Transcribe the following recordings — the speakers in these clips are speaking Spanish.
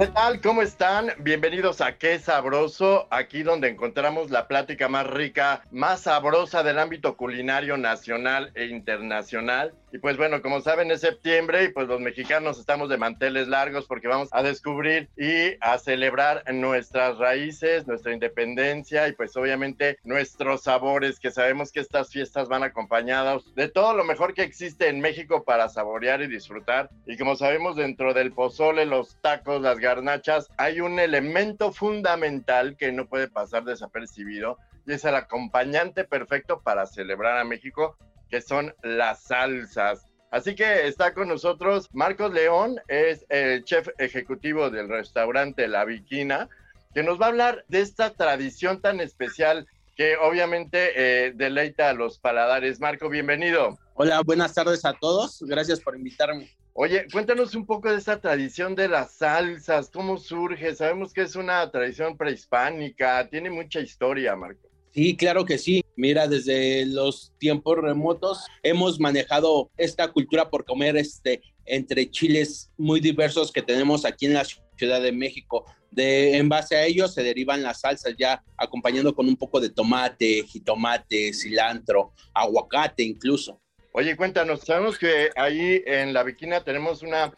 ¿Qué tal? ¿Cómo están? Bienvenidos a Qué Sabroso, aquí donde encontramos la plática más rica, más sabrosa del ámbito culinario nacional e internacional. Y pues bueno, como saben es septiembre y pues los mexicanos estamos de manteles largos porque vamos a descubrir y a celebrar nuestras raíces, nuestra independencia y pues obviamente nuestros sabores, que sabemos que estas fiestas van acompañadas de todo lo mejor que existe en México para saborear y disfrutar. Y como sabemos dentro del pozole, los tacos, las garnachas, hay un elemento fundamental que no puede pasar desapercibido y es el acompañante perfecto para celebrar a México que son las salsas. Así que está con nosotros Marcos León, es el chef ejecutivo del restaurante La Viquina, que nos va a hablar de esta tradición tan especial que obviamente eh, deleita a los paladares. Marco, bienvenido. Hola, buenas tardes a todos. Gracias por invitarme. Oye, cuéntanos un poco de esta tradición de las salsas, cómo surge. Sabemos que es una tradición prehispánica, tiene mucha historia, Marco. Sí, claro que sí. Mira, desde los tiempos remotos hemos manejado esta cultura por comer este entre chiles muy diversos que tenemos aquí en la Ciudad de México. De, en base a ellos se derivan las salsas ya acompañando con un poco de tomate, jitomate, cilantro, aguacate incluso. Oye, cuéntanos, sabemos que ahí en la Viquina tenemos una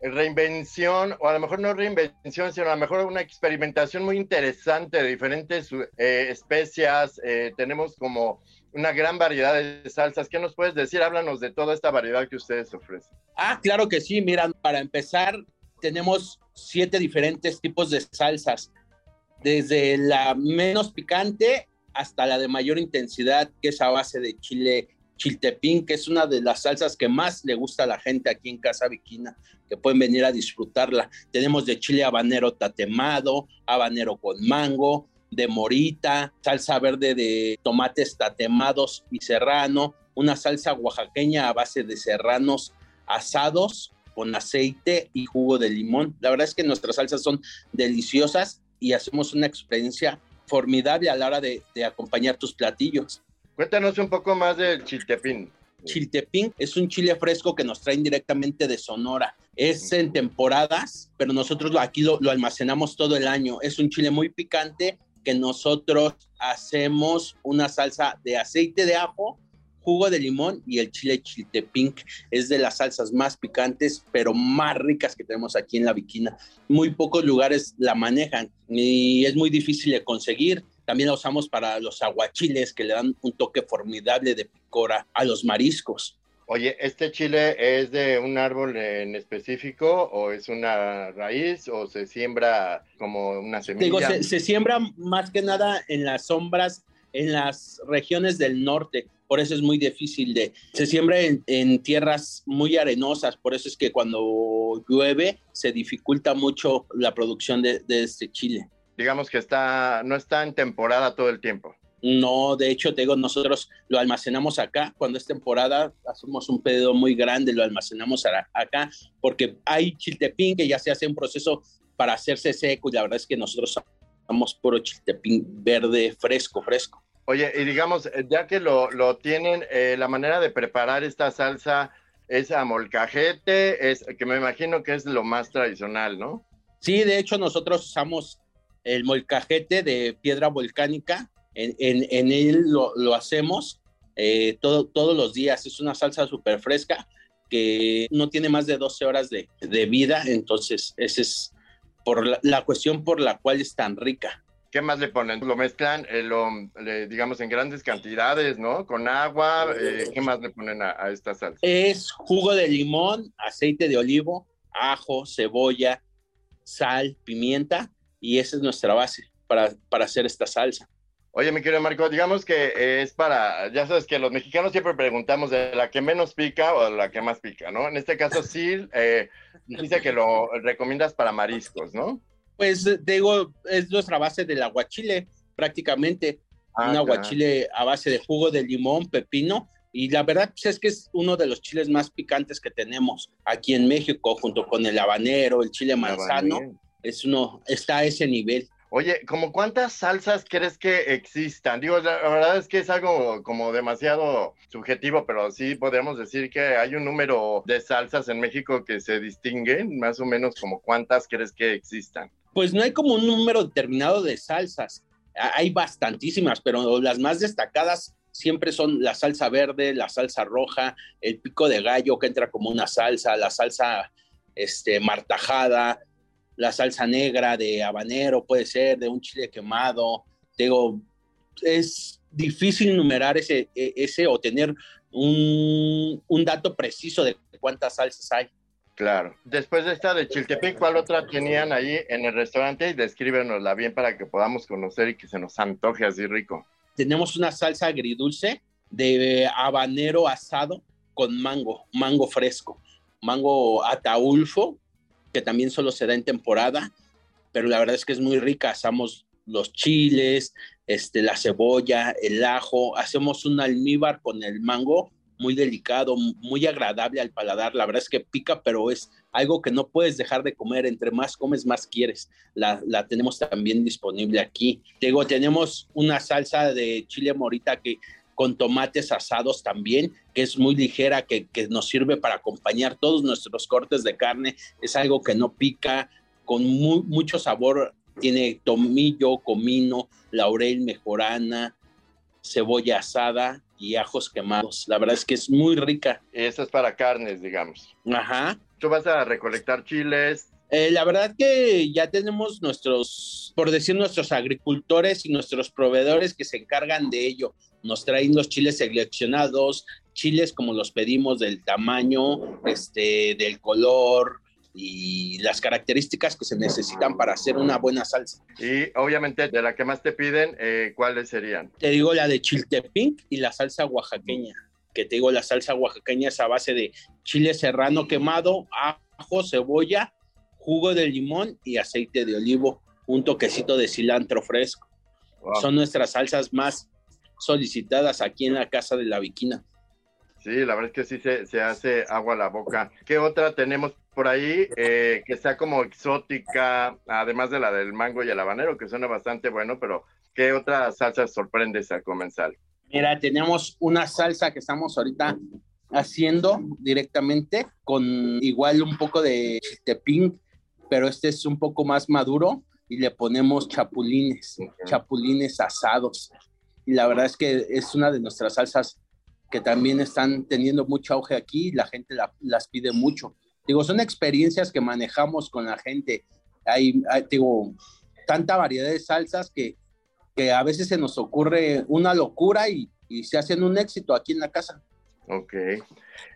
reinvención, o a lo mejor no reinvención, sino a lo mejor una experimentación muy interesante de diferentes eh, especias. Eh, tenemos como una gran variedad de salsas. ¿Qué nos puedes decir? Háblanos de toda esta variedad que ustedes ofrecen. Ah, claro que sí. Mira, para empezar, tenemos siete diferentes tipos de salsas, desde la menos picante hasta la de mayor intensidad, que es a base de chile chiltepín, que es una de las salsas que más le gusta a la gente aquí en Casa Viquina, que pueden venir a disfrutarla. Tenemos de chile habanero tatemado, habanero con mango, de morita, salsa verde de tomates tatemados y serrano, una salsa oaxaqueña a base de serranos asados con aceite y jugo de limón. La verdad es que nuestras salsas son deliciosas y hacemos una experiencia formidable a la hora de, de acompañar tus platillos. Cuéntanos un poco más del chiltepín. Chiltepín es un chile fresco que nos traen directamente de Sonora. Es en temporadas, pero nosotros aquí lo, lo, almacenamos todo el año. Es un chile muy picante que nosotros hacemos una salsa de aceite de ajo, jugo de limón y el chile chiltepín. Es de las salsas más picantes, pero más ricas que tenemos aquí en la Viquina. Muy pocos lugares la manejan y es muy difícil de conseguir también la usamos para los aguachiles que le dan un toque formidable de picora a los mariscos. Oye, ¿este chile es de un árbol en específico o es una raíz o se siembra como una semilla? Digo, se, se siembra más que nada en las sombras, en las regiones del norte. Por eso es muy difícil de... Se siembra en, en tierras muy arenosas, por eso es que cuando llueve se dificulta mucho la producción de, de este chile digamos que está, no está en temporada todo el tiempo. No, de hecho, te digo, nosotros lo almacenamos acá. Cuando es temporada, hacemos un pedido muy grande, lo almacenamos acá, porque hay chiltepín que ya se hace un proceso para hacerse seco y la verdad es que nosotros usamos puro chiltepín verde, fresco, fresco. Oye, y digamos, ya que lo, lo tienen, eh, la manera de preparar esta salsa es a molcajete, es, que me imagino que es lo más tradicional, ¿no? Sí, de hecho, nosotros usamos el molcajete de piedra volcánica, en, en, en él lo, lo hacemos eh, todo, todos los días. Es una salsa súper fresca que no tiene más de 12 horas de, de vida, entonces esa es por la, la, cuestión por la cual es tan rica. ¿Qué más le ponen? Lo mezclan, eh, lo, le- digamos, en grandes cantidades, ¿no? Con agua. eh, ¿Qué más le ponen a, a esta salsa? Es jugo de limón, aceite de olivo, ajo, cebolla, sal, pimienta y esa es nuestra base para, para hacer esta salsa. Oye, mi querido Marco, digamos que es para, ya sabes que los mexicanos siempre preguntamos de la que menos pica o la que más pica, ¿no? En este caso sí, eh, dice que lo recomiendas para mariscos, ¿no? Pues eh, digo, es nuestra base del aguachile prácticamente. Ah, un aguachile a base de jugo de limón, pepino. Y la verdad pues, es que es uno de los chiles más picantes que tenemos aquí en México, junto con el habanero, el chile manzano. Habanero. Es uno, está a ese nivel. Oye, ¿como cuántas salsas crees que existan? Digo, la, la verdad es que es algo como demasiado subjetivo, pero sí podemos decir que hay un número de salsas en México que se distinguen, más o menos como cuántas crees que existan. Pues no hay como un número determinado de salsas. Hay bastantísimas, pero las más destacadas siempre son la salsa verde, la salsa roja, el pico de gallo que entra como una salsa, la salsa este, martajada, la salsa negra de habanero, puede ser, de un chile quemado. Digo, es difícil numerar ese, e- ese o tener un, un dato preciso de cuántas salsas hay. Claro. Después de esta de Chiltepec, ¿cuál otra tenían ahí en el restaurante? Y descríbenosla bien para que podamos conocer y que se nos antoje así rico. tenemos una salsa agridulce de habanero asado con mango, mango fresco, mango ataulfo, que también solo se da en temporada, pero la verdad es que es muy rica. Asamos los chiles, este, la cebolla, el ajo, hacemos un almíbar con el mango muy delicado, muy agradable al paladar. La verdad es que pica, pero es algo que no puedes dejar de comer. Entre más comes, más quieres. La, la tenemos también disponible aquí. Digo, tenemos una salsa de chile morita que con tomates asados también, que es muy ligera, que, que nos sirve para acompañar todos nuestros cortes de carne. Es algo que no pica, con mu- mucho sabor. Tiene tomillo, comino, laurel, mejorana, cebolla asada y ajos quemados. La verdad es que es muy rica. Esa es para carnes, digamos. Ajá. Tú vas a recolectar chiles. Eh, la verdad que ya tenemos nuestros, por decir, nuestros agricultores y nuestros proveedores que se encargan de ello. Nos traen los chiles seleccionados, chiles como los pedimos del tamaño, este, del color y las características que se necesitan para hacer una buena salsa. Y obviamente de la que más te piden, eh, ¿cuáles serían? Te digo la de chiltepín y la salsa oaxaqueña, que te digo la salsa oaxaqueña es a base de chile serrano quemado, ajo, cebolla, jugo de limón y aceite de olivo, un toquecito de cilantro fresco. Wow. Son nuestras salsas más solicitadas aquí en la casa de la Viquina. Sí, la verdad es que sí se, se hace agua a la boca. ¿Qué otra tenemos por ahí eh, que sea como exótica, además de la del mango y el habanero, que suena bastante bueno, pero ¿qué otra salsa sorprendes al comensal? Mira, tenemos una salsa que estamos ahorita haciendo directamente con igual un poco de chiltepín, pero este es un poco más maduro y le ponemos chapulines, chapulines asados. Y la verdad es que es una de nuestras salsas que también están teniendo mucho auge aquí y la gente la- las pide mucho. Digo, son experiencias que manejamos con la gente. Hay, hay, digo, tanta variedad de salsas que, que a veces se nos ocurre una locura y, y se hacen un éxito aquí en la casa. Ok.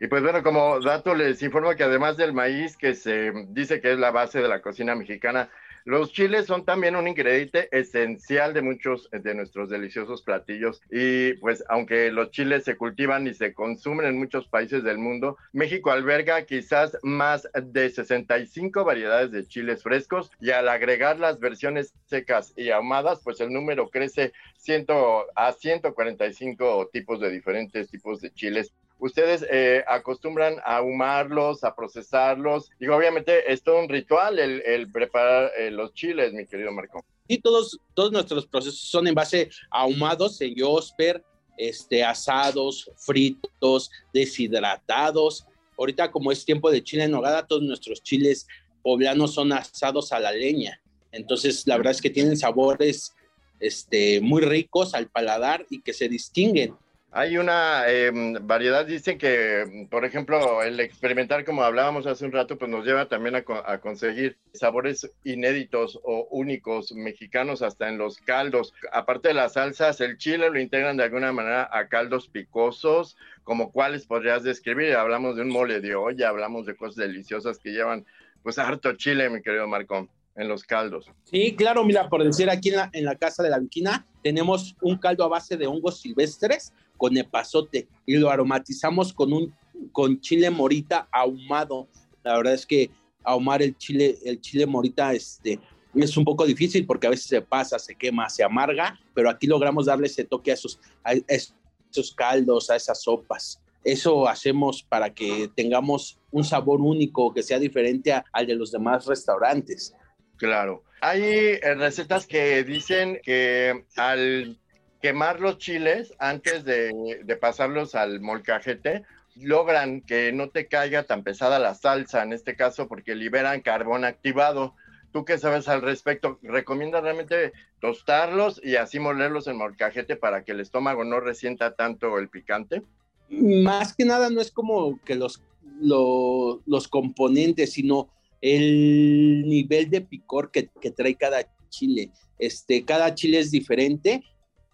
Y pues bueno, como dato les informo que además del maíz, que se dice que es la base de la cocina mexicana, los chiles son también un ingrediente esencial de muchos de nuestros deliciosos platillos. Y pues aunque los chiles se cultivan y se consumen en muchos países del mundo, México alberga quizás más de 65 variedades de chiles frescos y al agregar las versiones secas y ahumadas, pues el número crece 100 a 145 tipos de diferentes tipos de chiles ustedes eh, acostumbran a ahumarlos, a procesarlos. Y obviamente es todo un ritual el, preparar eh, los chiles, mi querido Marco. Y todos, todos nuestros procesos son en base a ahumados en Yosper, este, asados, fritos, deshidratados. Ahorita como es tiempo de chile en nogada, todos nuestros chiles poblanos son asados a la leña. Entonces, la verdad es que tienen sabores este, muy ricos al paladar y que se distinguen Hay una em, variedad, dicen que, por ejemplo, el experimentar, como hablábamos hace un rato, pues nos lleva también a, a, conseguir sabores inéditos o únicos mexicanos hasta en los caldos. Aparte de las salsas, el chile lo integran de alguna manera a caldos picosos, como cuáles podrías describir. Hablamos de un mole de olla, hablamos de cosas deliciosas que llevan pues harto chile, mi querido Marcón en los caldos. Sí, claro, mira, por decir aquí en la, en la casa de la viquina tenemos un caldo a base de hongos silvestres con epazote y lo aromatizamos con un con chile morita ahumado. La verdad es que ahumar el chile, el chile morita este, es un poco difícil porque a veces se pasa, se quema, se amarga, pero aquí logramos darle ese toque a esos, a esos caldos, a esas sopas. Eso hacemos para que tengamos un sabor único que sea diferente al de los demás restaurantes. Claro. Hay eh, recetas que dicen que al quemar los chiles antes de, pasarlos al molcajete, logran que no te caiga tan pesada la salsa, en este caso, porque liberan carbón activado. ¿Tú qué sabes al respecto? ¿Recomiendas realmente tostarlos y así molerlos en molcajete para que el estómago no resienta tanto el picante? Más que nada no es como que los, los, los componentes, sino el nivel de picor que, trae cada chile. Este, cada chile es diferente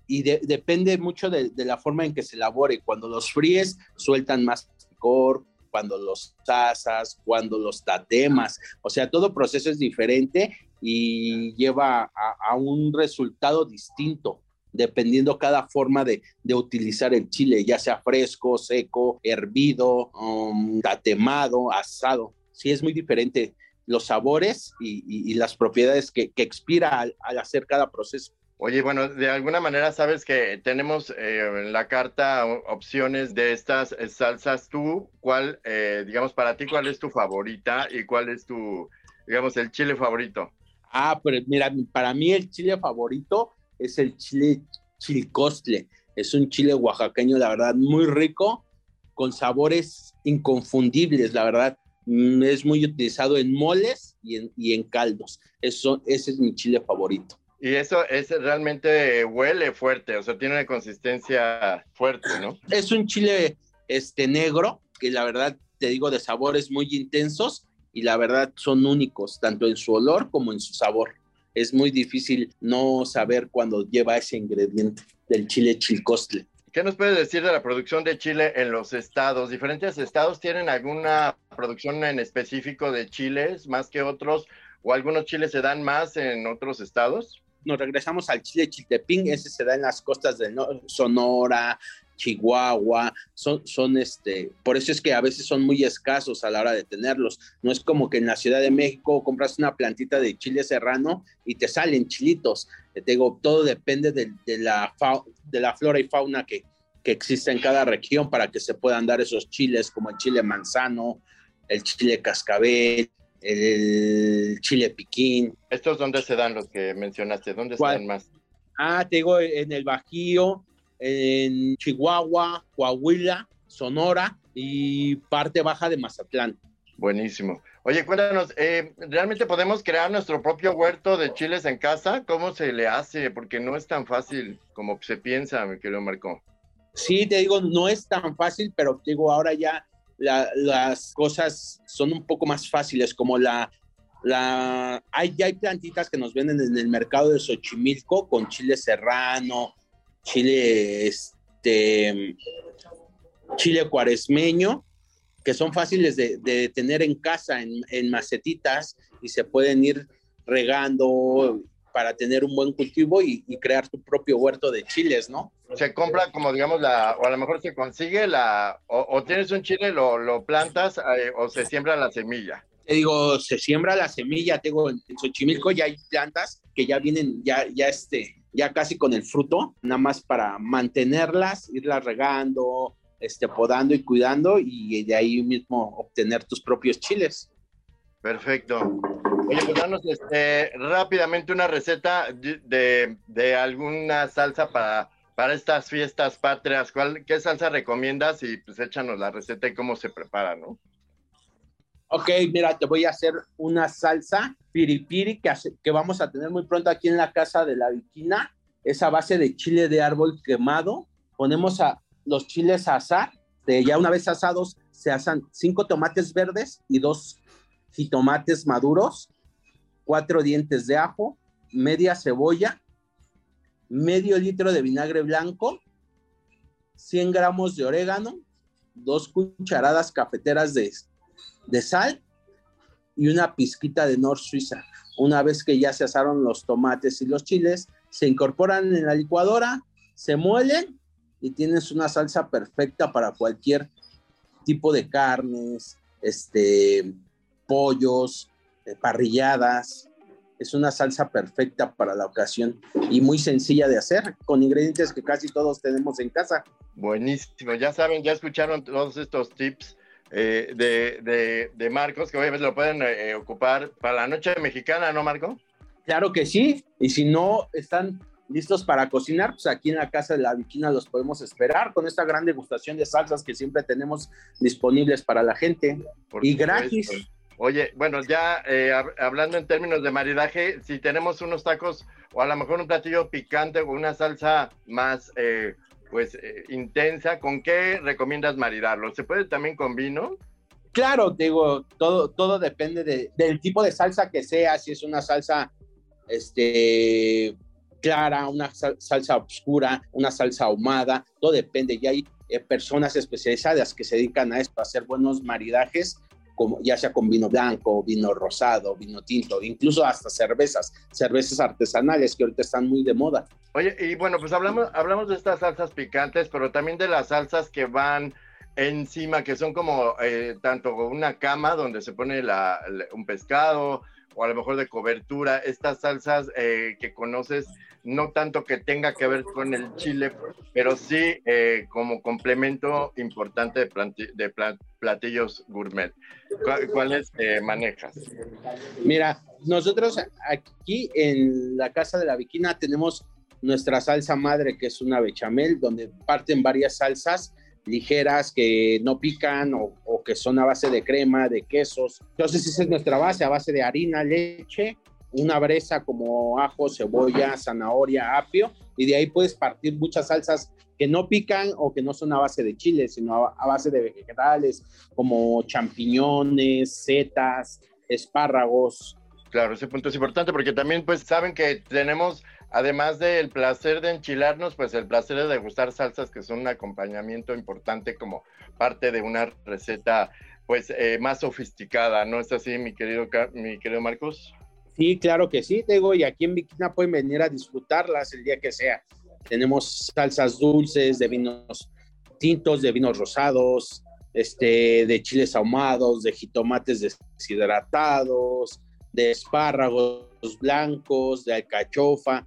y depende mucho de, la forma en que se elabore. Cuando los fríes, sueltan más picor, cuando los asas, cuando los tatemas. O sea, todo proceso es diferente y lleva a, un resultado distinto dependiendo cada forma de, utilizar el chile, ya sea fresco, seco, hervido, um, tatemado, asado sí es muy diferente los sabores y, las propiedades que, expira al, hacer cada proceso. Oye, bueno, de alguna manera sabes que tenemos eh, en la carta opciones de estas eh, salsas. ¿Tú cuál, eh, digamos, para ti, cuál es tu favorita y cuál es tu, digamos, el chile favorito? Ah, pero mira, para mí el chile favorito es el chile chilcostle. Es un chile oaxaqueño, la verdad, muy rico, con sabores inconfundibles, la verdad. Mm, es muy utilizado en moles y en, y en caldos. Eso, ese es mi chile favorito. Y eso es realmente huele fuerte, o sea, tiene una consistencia fuerte, ¿no? Es un chile este negro, que la verdad te digo de sabores muy intensos y la verdad son únicos, tanto en su olor como en su sabor. Es muy difícil no saber cuando lleva ese ingrediente del chile chilcostle. ¿Qué nos puedes decir de la producción de chile en los estados? ¿Diferentes estados tienen alguna producción en específico de chiles más que otros? ¿O algunos chiles se dan más en otros estados? Nos regresamos al chile chiltepín, ese se da en las costas de Sonora, Chihuahua, son, son este, por eso es que a veces son muy escasos a la hora de tenerlos. No es como que en la Ciudad de México compras una plantita de chile serrano y te salen chilitos. Te digo, todo depende de, la, de la flora y fauna que, que existe en cada región para que se puedan dar esos chiles, como el chile manzano, el chile cascabel, el chile piquín. ¿Estos dónde se dan los que mencionaste? ¿Dónde se dan más? Ah, te digo, en el Bajío, en Chihuahua, Coahuila, Sonora y parte baja de Mazatlán. Buenísimo. Oye, cuéntanos, eh, ¿realmente podemos crear nuestro propio huerto de chiles en casa? ¿Cómo se le hace? Porque no es tan fácil como se piensa, mi querido Marco. Sí, te digo, no es tan fácil, pero te digo, ahora ya las cosas son un poco más fáciles, como la, la, hay, ya hay plantitas que nos venden en el mercado de Xochimilco con chile serrano, chile, este, chile cuaresmeño, que son fáciles de, tener en casa, en, en macetitas, y se pueden ir regando para tener un buen cultivo y, crear tu propio huerto de chiles, ¿no? Se compra como digamos la, o a lo mejor se consigue la, o, tienes un chile, lo, lo plantas eh, o se siembra la semilla. Te digo, se siembra la semilla, tengo en Xochimilco ya hay plantas que ya vienen, ya, ya este, ya casi con el fruto, nada más para mantenerlas, irlas regando, este, podando y cuidando y de ahí mismo obtener tus propios chiles. Perfecto. Oye, pues danos este, rápidamente una receta de, de, alguna salsa para, para estas fiestas patrias. ¿Cuál, ¿Qué salsa recomiendas? Y pues échanos la receta y cómo se prepara, ¿no? Ok, mira, te voy a hacer una salsa piripiri que, que vamos a tener muy pronto aquí en la casa de la viquina. Esa base de chile de árbol quemado. Ponemos a, los chiles a asar. ya una vez asados, se asan cinco tomates verdes y dos jitomates maduros, cuatro dientes de ajo, media cebolla, medio litro de vinagre blanco, 100 gramos de orégano, dos cucharadas cafeteras de, de sal y una pizquita de Nor Suiza. Una vez que ya se asaron los tomates y los chiles, se incorporan en la licuadora, se muelen y tienes una salsa perfecta para cualquier tipo de carnes, este, pollos, eh, parrilladas. Es una salsa perfecta para la ocasión y muy sencilla de hacer, con ingredientes que casi todos tenemos en casa. Buenísimo, ya saben, ya escucharon todos estos tips eh, de, de, Marcos, que obviamente lo pueden eh, ocupar para la noche mexicana, ¿no, Marco? Claro que sí, y si no están listos para cocinar, pues aquí en la casa de la Viquina los podemos esperar con esta gran degustación de salsas que siempre tenemos disponibles para la gente y gratis. Oye, bueno, ya eh, hablando en términos de maridaje, si tenemos unos tacos o a lo mejor un platillo picante o una salsa más eh, pues eh, intensa, ¿con qué recomiendas maridarlo? ¿Se puede también con vino? Claro, digo, todo, todo depende del tipo de salsa que sea, si es una salsa este, clara, una salsa oscura, una salsa ahumada, todo depende. Y hay personas especializadas que se dedican a esto, a hacer buenos maridajes como ya sea con vino blanco, vino rosado, vino tinto, incluso hasta cervezas, cervezas artesanales que ahorita están muy de moda. Oye, y bueno, pues hablamos, hablamos de estas salsas picantes, pero también de las salsas que van encima, que son como eh, tanto una cama donde se pone un pescado o a lo mejor de cobertura, estas salsas eh, que conoces no tanto que tenga que ver con el chile, pero sí eh, como complemento importante de, platillos gourmet. ¿Cuáles eh, manejas? Mira, nosotros aquí en la casa de la Viquina tenemos nuestra salsa madre, que es una bechamel, donde parten varias salsas ligeras que no pican o, que son a base de crema, de quesos. Entonces esa es nuestra base, a base de harina, leche, una breza como ajo, cebolla, zanahoria, apio, y de ahí puedes partir muchas salsas que no pican o que no son a base de chile, sino a, base de vegetales como champiñones, setas, espárragos. Claro, ese punto es importante porque también pues saben que tenemos, además del placer de enchilarnos, pues el placer de degustar salsas que son un acompañamiento importante como parte de una receta pues eh, más sofisticada, ¿no es así, mi querido, mi querido Marcos? Sí, claro que sí, digo, y aquí en Viquina pueden venir a disfrutarlas el día que sea. Tenemos salsas dulces de vinos tintos, de vinos rosados, este, de chiles ahumados, de jitomates deshidratados, de espárragos blancos, de alcachofa,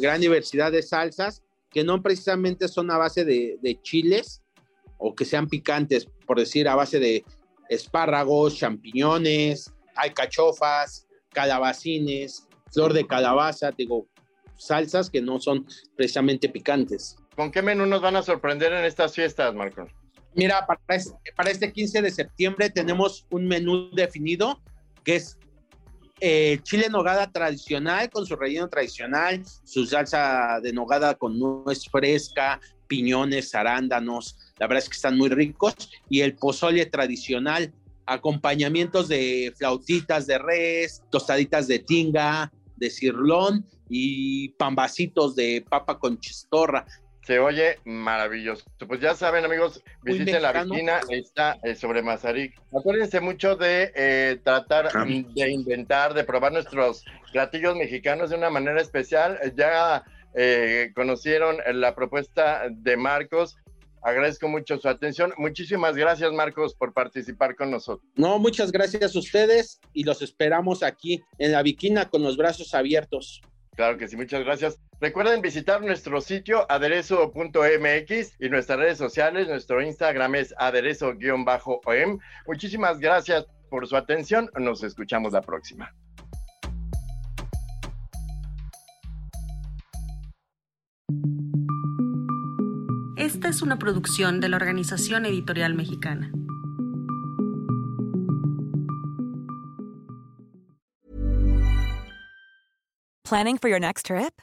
gran diversidad de salsas que no precisamente son a base de, de chiles o que sean picantes, por decir, a base de espárragos, champiñones, alcachofas, calabacines, flor de calabaza, digo, salsas que no son precisamente picantes. ¿Con qué menú nos van a sorprender en estas fiestas, Marco? Mira, para este, para este 15 de septiembre tenemos un menú definido que es eh, chile nogada tradicional con su relleno tradicional, su salsa de nogada con nuez fresca, piñones, arándanos, la verdad es que están muy ricos, y el pozole tradicional acompañamientos de flautitas de res, tostaditas de tinga, de cirlón y pambacitos de papa con chistorra. Se oye maravilloso. Pues ya saben, amigos, visiten la viquina, está eh, sobre Mazarik. Acuérdense mucho de eh, tratar de inventar, de probar nuestros platillos mexicanos de una manera especial. Ya eh, conocieron la propuesta de Marcos Agradezco mucho su atención. Muchísimas gracias, Marcos, por participar con nosotros. No, muchas gracias a ustedes y los esperamos aquí en la Viquina con los brazos abiertos. Claro que sí, muchas gracias. Recuerden visitar nuestro sitio aderezo.mx y nuestras redes sociales. Nuestro Instagram es aderezo-om. Muchísimas gracias por su atención. Nos escuchamos la próxima. Esta es una producción de la Organización Editorial Mexicana. Planning for your next trip?